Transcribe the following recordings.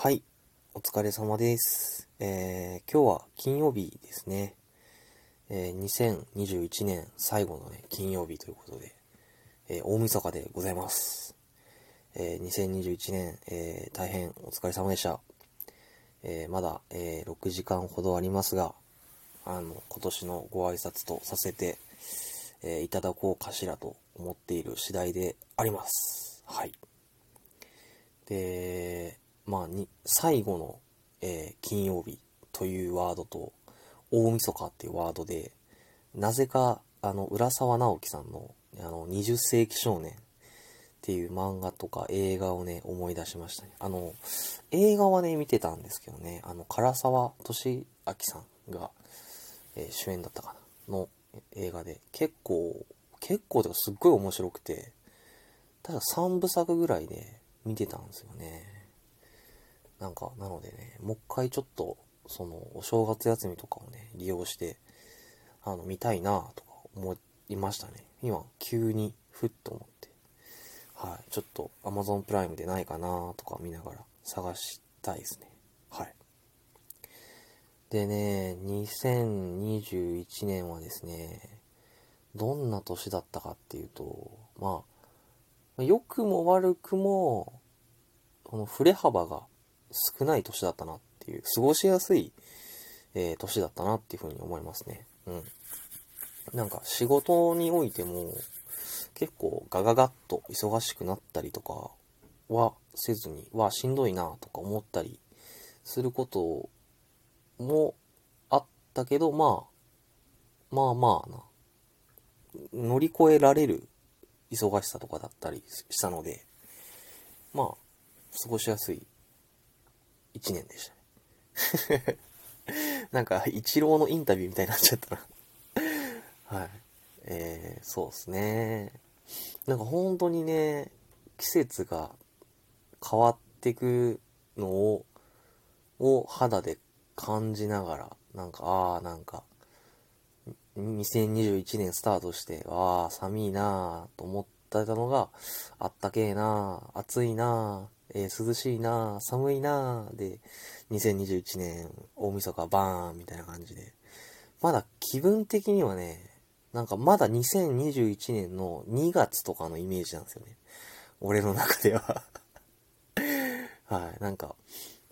はい、お疲れ様です。えー、今日は金曜日ですね。えー、2021年最後のね、金曜日ということで、えー、大晦日でございます。えー、2021年、えー、大変お疲れ様でした。えー、まだ、えー、6時間ほどありますが、あの、今年のご挨拶とさせて、えーいただこうかしらと思っている次第であります。はい。で、まあ、に、最後の、えー金曜日というワードと、大晦日っていうワードで、なぜか、あの、浦沢直樹さんの、あの、20世紀少年っていう漫画とか映画をね、思い出しましたね。あの、映画はね、見てたんですけどね、あの、唐沢俊明さんが、えー主演だったかな、の映画で、結構、結構とかすっごい面白くて、ただ3部作ぐらいで見てたんですよね。なんか、なのでね、もう一回ちょっと、その、お正月休みとかをね、利用して、あの、見たいなとか思いましたね。今、急に、ふっと思って。はい。ちょっと、Amazon プライムでないかなとか見ながら探したいですね。はい。でね、2021年はですね、どんな年だったかっていうと、まあ、良くも悪くも、この振れ幅が少ない年だったなっていう、過ごしやすい、えー年だったなっていうふうに思いますね。うん。なんか仕事においても、結構ガガガッと忙しくなったりとかはせずに、はしんどいなとか思ったりすることもあったけど、まあ、まあまあな、乗り越えられる忙しさとかだったりしたので、まあ、過ごしやすい一年でしたね。なんか、一郎のインタビューみたいになっちゃったな。はい。えー、そうですね。なんか本当にね、季節が変わってくのを、を肌で感じながら、なんか、ああ、なんか、2021年スタートして、ああ、寒いなあと思ってたのが、あったけえなあ暑いなあえー涼しいなあ寒いなあで、2021年大晦日バーンみたいな感じで、まだ気分的にはね、なんかまだ2021年の2月とかのイメージなんですよね。俺の中では。はい、なんか、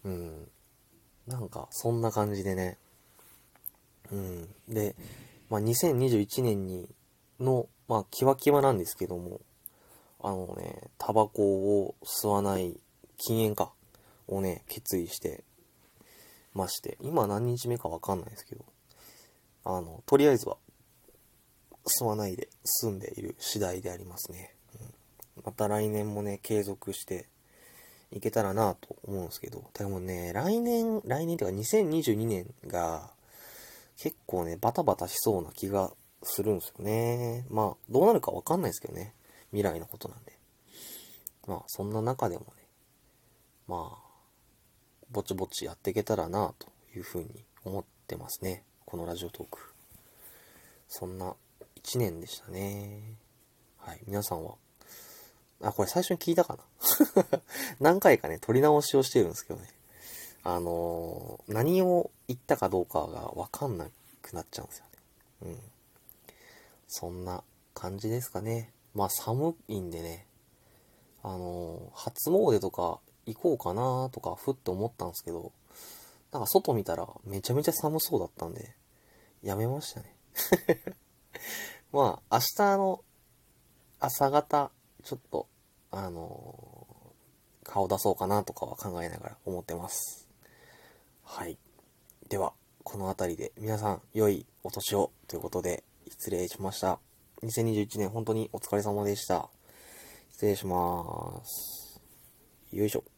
うん。なんか、そんな感じでね。うん。で、まあ、2021年に、の、まあ、キワキワなんですけども、あのね、タバコを吸わない禁煙か、をね、決意してまして、今何日目かわかんないですけど、あの、とりあえずは、吸わないで済んでいる次第でありますね。うん、また来年もね、継続していけたらなと思うんですけど、でもね、来年、来年っていうか2022年が結構ね、バタバタしそうな気がするんですよね。まあ、どうなるかわかんないですけどね。未来のことなんで。まあ、そんな中でもね、まあ、ぼちぼちやっていけたらなというふうに思ってますね。このラジオトーク。そんな一年でしたね。はい。皆さんは、あ、これ最初に聞いたかな？何回かね、撮り直しをしてるんですけどね。あのー何を言ったかどうかがわかんなくなっちゃうんですよね。うん。そんな感じですかね。まあ寒いんでね、あのー初詣とか行こうかなとかふっと思ったんですけど、なんか外見たらめちゃめちゃ寒そうだったんで、やめましたね。まあ、明日の朝方、ちょっと、あのー顔出そうかなとかは考えながら思ってます。はい。では、この辺りで皆さん良いお年をということで失礼しました。2021年本当にお疲れ様でした。失礼します。よいしょ。